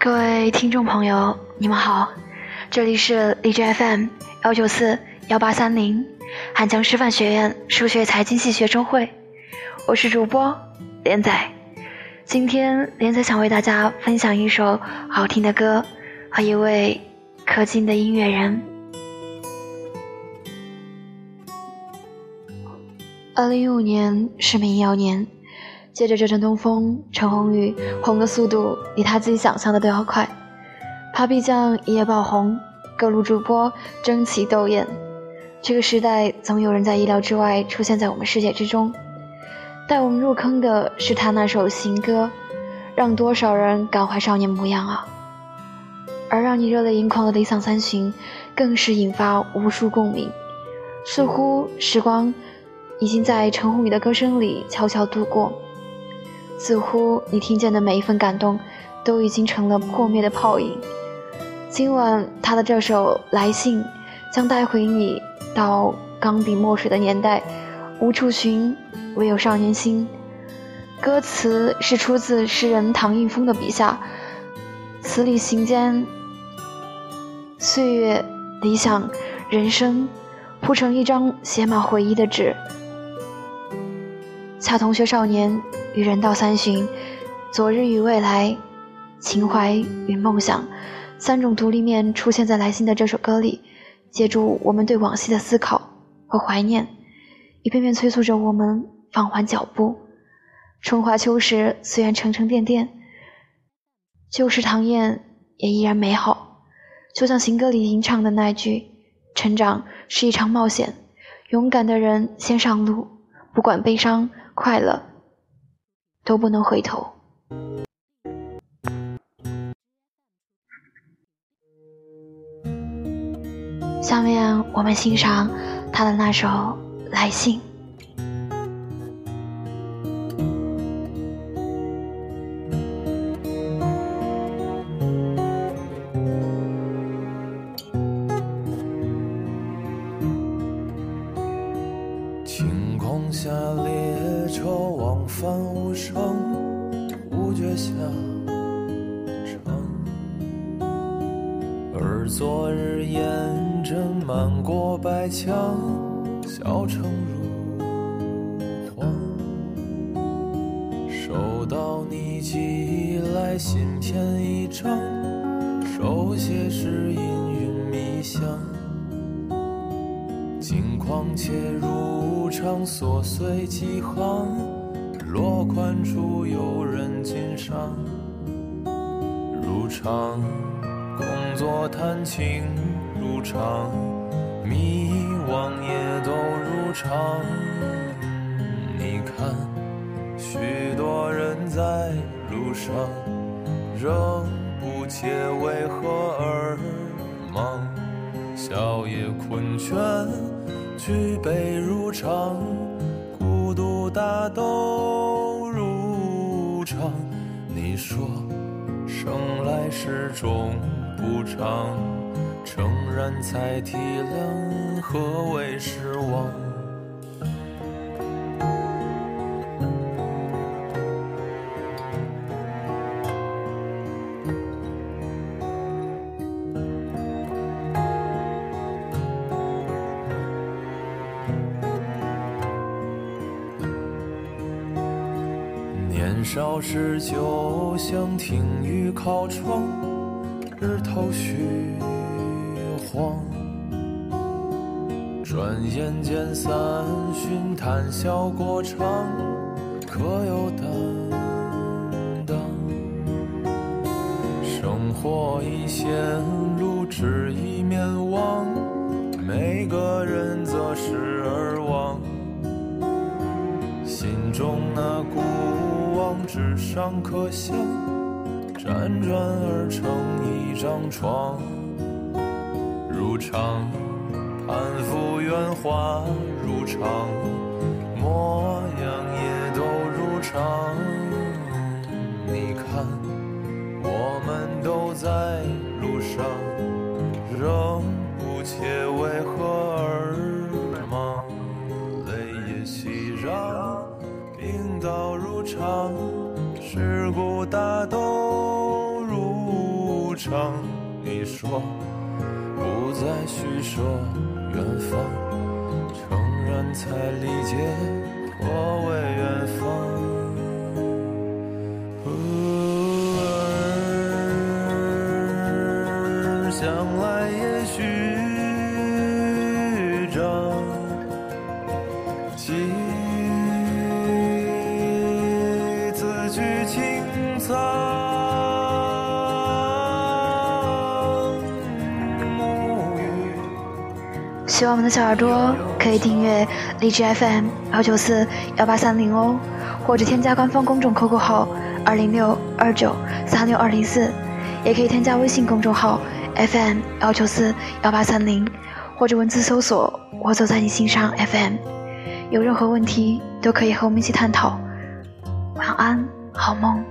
各位听众朋友，你们好，这里是荔枝 FM 幺九四幺八三零汉江师范学院数学财经系学生会，我是主播连仔。今天连仔想为大家分享一首好听的歌和一位可敬的音乐人。二零一五年是民谣年。借着这阵东风，陈鸿宇红的速度比他自己想象的都要快。Papi 酱一夜爆红，各路主播争奇斗艳。这个时代总有人在意料之外出现在我们世界之中。带我们入坑的是他那首新歌，让多少人感怀少年模样啊！而让你热泪盈眶的《理想三旬》，更是引发无数共鸣。似乎时光已经在陈鸿宇的歌声里悄悄度过。似乎你听见的每一份感动，都已经成了破灭的泡影。今晚他的这首《来信》，将带回你到钢笔墨水的年代，无处寻，唯有少年心。歌词是出自诗人唐映枫的笔下，词里行间，岁月、理想、人生，铺成一张写满回忆的纸。恰同学少年。与人道三旬，昨日与未来，情怀与梦想，三种独立面出现在来信的这首歌里，借助我们对往昔的思考和怀念，一遍遍催促着我们放缓脚步。春华秋实，虽然沉沉甸甸，旧时唐燕也依然美好。就像行歌里吟唱的那句：“成长是一场冒险，勇敢的人先上路，不管悲伤快乐。”都不能回头。下面我们欣赏他的那首《来信》。车往返无声，无觉下城。而昨日烟尘漫过白墙，小城如荒。收到你寄来信片一张，手写是氤氲迷香。近况且如常，琐碎几行，落款处有人敬上。如常工作谈情，如常迷惘也都如常。你看，许多人在路上，仍不解为何而忙。笑也困倦，举杯如常，孤独大都如常。你说生来时终不长，诚然才体谅何为失望。少时就想听雨靠窗，日头虚晃。转眼间三巡，谈笑过场，可有担当？生活已陷入，只一面望，每个人择时而忘，心中那孤。纸上刻香，辗转而成一张床。如常攀附圆滑，如常模样也都如常。你看，我们都在路上，仍不切常。世故大都如常。你说不再叙说远方，诚然才理解我为远方。希望我们的小耳朵可以订阅荔枝 FM 幺九四幺八三零哦，或者添加官方公众 QQ 号二零六二九三六二零四，也可以添加微信公众号。FM 幺九四幺八三零，或者文字搜索“我走在你心上 FM”，有任何问题都可以和我们一起探讨。晚安，好梦。